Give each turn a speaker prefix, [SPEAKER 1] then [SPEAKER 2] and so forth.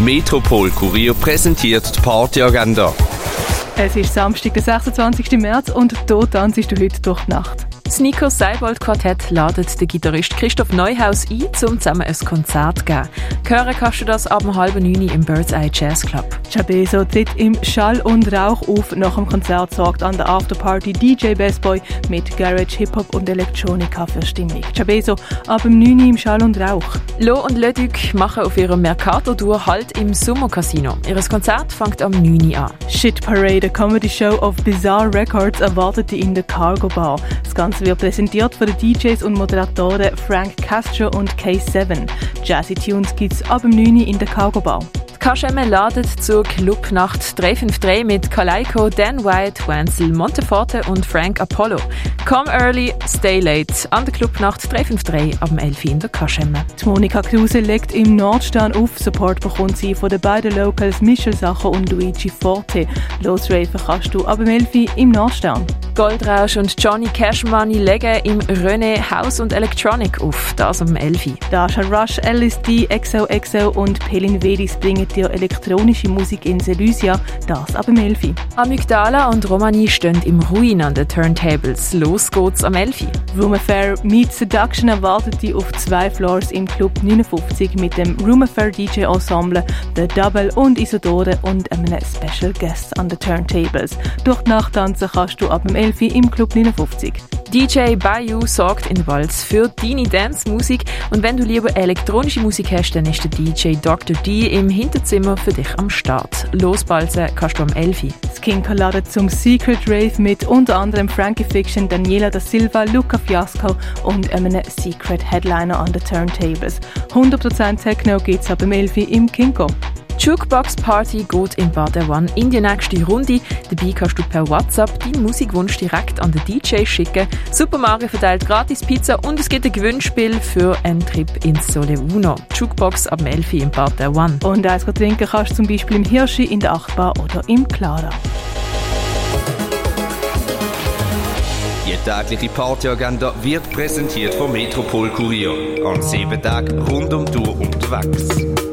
[SPEAKER 1] Metropol Kurier präsentiert die Partyagenda.
[SPEAKER 2] Es ist Samstag, der 26. März und hier tanzt du heute durch die Nacht.
[SPEAKER 3] Das Nico Seibold Quartett ladet den Gitarrist Christoph Neuhaus ein, um zusammen ein Konzert zu geben. Hören kannst du das ab halb neun im Bird's Eye Jazz Club.
[SPEAKER 2] Chabeso tritt im Schall und Rauch auf. Nach dem Konzert sorgt an der Afterparty DJ Best Boy mit Garage, Hip-Hop und Elektronika für Stimmung. Chabeso ab dem 9 im Schall und Rauch.
[SPEAKER 3] Lo und Leduc machen auf ihrer Mercator-Tour Halt im Sommercasino. Ihr Konzert fängt am 9 an.
[SPEAKER 2] Shit Parade, a Comedy Show of Bizarre Records, erwartet die in der Cargo Bar. Das Ganze wird präsentiert von den DJs und Moderatoren Frank Castro und K7. Jazzy Tunes gibt's ab dem 9 in der Cargo Bar.
[SPEAKER 3] Kaschemme ladet zur Clubnacht 353 mit Kaleiko, Dan White, Wenzel Monteforte und Frank Apollo. Come early, stay late. An der Clubnacht 353 ab dem 11 in der.
[SPEAKER 2] Die Monika Kruse legt im Nordstern auf. Support bekommt sie von den beiden Locals Michel Sacher und Luigi Forte. Losraven kannst du ab dem 11 im Nordstern.
[SPEAKER 3] Goldrausch und Johnny Cash Money legen im René House und Electronic auf. Das am 11.
[SPEAKER 2] Dasha Rush, LSD, XOXO und Pelin Vedis bringen dir elektronische Musik in Selysia, das ab dem 11.
[SPEAKER 3] Amygdala und Romani stehen im Ruin an den Turntables. Los geht's am 11.
[SPEAKER 2] Room Affair Meet Seduction erwartet dich auf zwei Floors im Club 59 mit dem Room Affair DJ Ensemble, The Double und Isodore und einem Special Guest an den Turntables. Durch die Nacht tanzen kannst du ab dem 11 im Club 59.
[SPEAKER 3] DJ Bayou sorgt in Walz für deine Dance-Musik und wenn du lieber elektronische Musik hast, dann ist der DJ Dr. D im Hinterzimmer für dich am Start. Losbalzen kannst du am 11.
[SPEAKER 2] Skinker ladet zum Secret Rave mit unter anderem Frankie Fiction, Daniela da Silva, Luca Fiasco und einem Secret Headliner an den Turntables. 100% Techno geht's ab dem 11 im Kinko.
[SPEAKER 3] Jukebox Party geht in Bad One in die nächste Runde. Dabei kannst du per WhatsApp deinen Musikwunsch direkt an den DJ schicken. Super Mario verteilt gratis Pizza und es gibt ein Gewinnspiel für einen Trip ins Sole Uno. Jukebox ab 11 in Bad One.
[SPEAKER 2] Und eins trinken kannst du zum Beispiel im Hirschi, in der Achtbar oder im Clara.
[SPEAKER 1] Die tägliche Partyagenda wird präsentiert vom Metropol Kurier. An sieben Tagen rund um die Tour unterwegs.